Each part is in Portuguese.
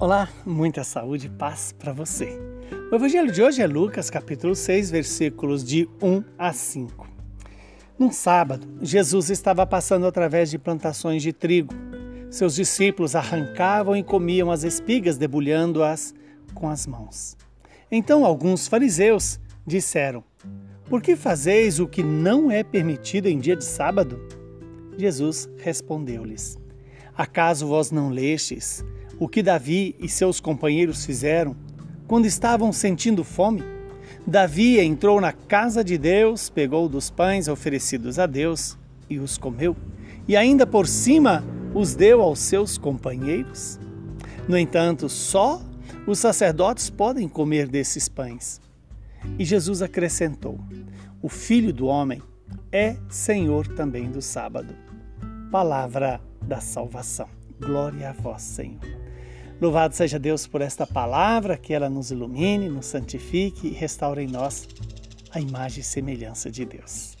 Olá, muita saúde e paz para você. O evangelho de hoje é Lucas, capítulo 6, versículos de 1 a 5. Num sábado, Jesus estava passando através de plantações de trigo. Seus discípulos arrancavam e comiam as espigas, debulhando-as com as mãos. Então alguns fariseus disseram: Por que fazeis o que não é permitido em dia de sábado? Jesus respondeu-lhes: Acaso vós não lestes o que Davi e seus companheiros fizeram quando estavam sentindo fome? Davi entrou na casa de Deus, pegou dos pães oferecidos a Deus e os comeu, e ainda por cima os deu aos seus companheiros. No entanto, só os sacerdotes podem comer desses pães. E Jesus acrescentou: O filho do homem é senhor também do sábado. Palavra da salvação. Glória a vós, Senhor. Louvado seja Deus por esta palavra, que ela nos ilumine, nos santifique e restaure em nós a imagem e semelhança de Deus.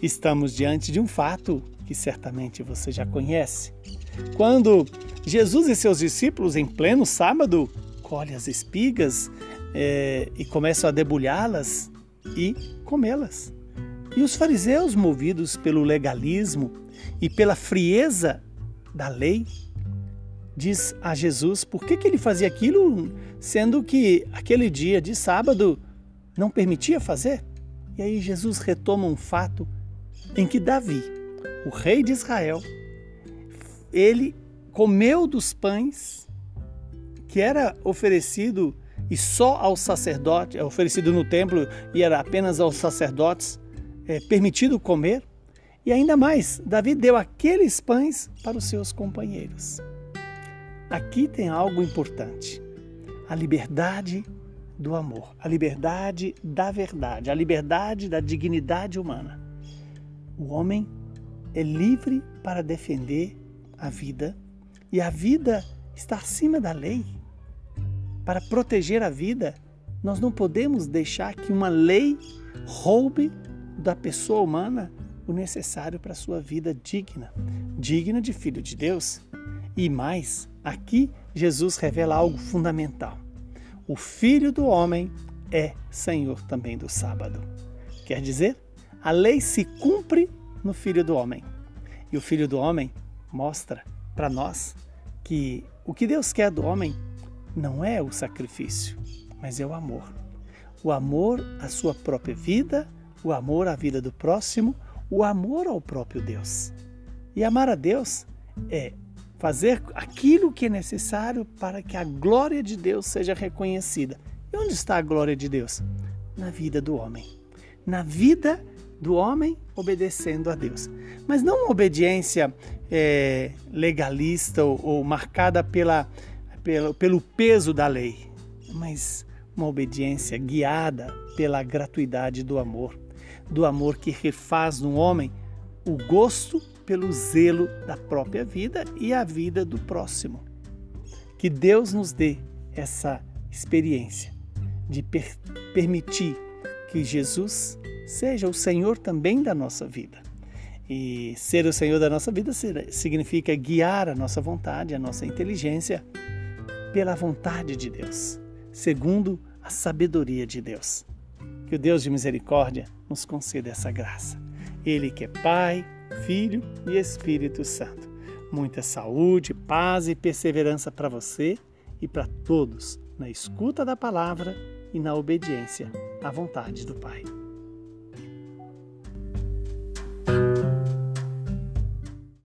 Estamos diante de um fato que certamente você já conhece. Quando Jesus e seus discípulos, em pleno sábado, colhem as espigas é, e começam a debulhá-las e comê-las. E os fariseus, movidos pelo legalismo e pela frieza da lei, diz a Jesus por que, que ele fazia aquilo, sendo que aquele dia de sábado não permitia fazer. E aí Jesus retoma um fato em que Davi, o rei de Israel, ele comeu dos pães que era oferecido e só aos sacerdotes, é oferecido no templo e era apenas aos sacerdotes é, permitido comer. E ainda mais, Davi deu aqueles pães para os seus companheiros. Aqui tem algo importante: a liberdade do amor, a liberdade da verdade, a liberdade da dignidade humana. O homem é livre para defender a vida e a vida está acima da lei. Para proteger a vida, nós não podemos deixar que uma lei roube da pessoa humana o necessário para a sua vida digna, digna de filho de Deus. E mais, aqui Jesus revela algo fundamental. O Filho do Homem é Senhor também do sábado. Quer dizer, a lei se cumpre no Filho do Homem. E o Filho do Homem mostra para nós que o que Deus quer do homem não é o sacrifício, mas é o amor. O amor à sua própria vida, o amor à vida do próximo, o amor ao próprio Deus. E amar a Deus é fazer aquilo que é necessário para que a glória de Deus seja reconhecida. E onde está a glória de Deus? Na vida do homem. Na vida do homem obedecendo a Deus. Mas não uma obediência é, legalista ou, ou marcada pela, pelo, pelo peso da lei, mas uma obediência guiada pela gratuidade do amor, do amor que refaz no homem o gosto pelo zelo da própria vida e a vida do próximo. Que Deus nos dê essa experiência de per permitir que Jesus seja o Senhor também da nossa vida. E ser o Senhor da nossa vida significa guiar a nossa vontade, a nossa inteligência pela vontade de Deus, segundo a sabedoria de Deus. Que o Deus de misericórdia nos conceda essa graça. Ele que é Pai, Filho e Espírito Santo. Muita saúde, paz e perseverança para você e para todos na escuta da palavra e na obediência à vontade do Pai.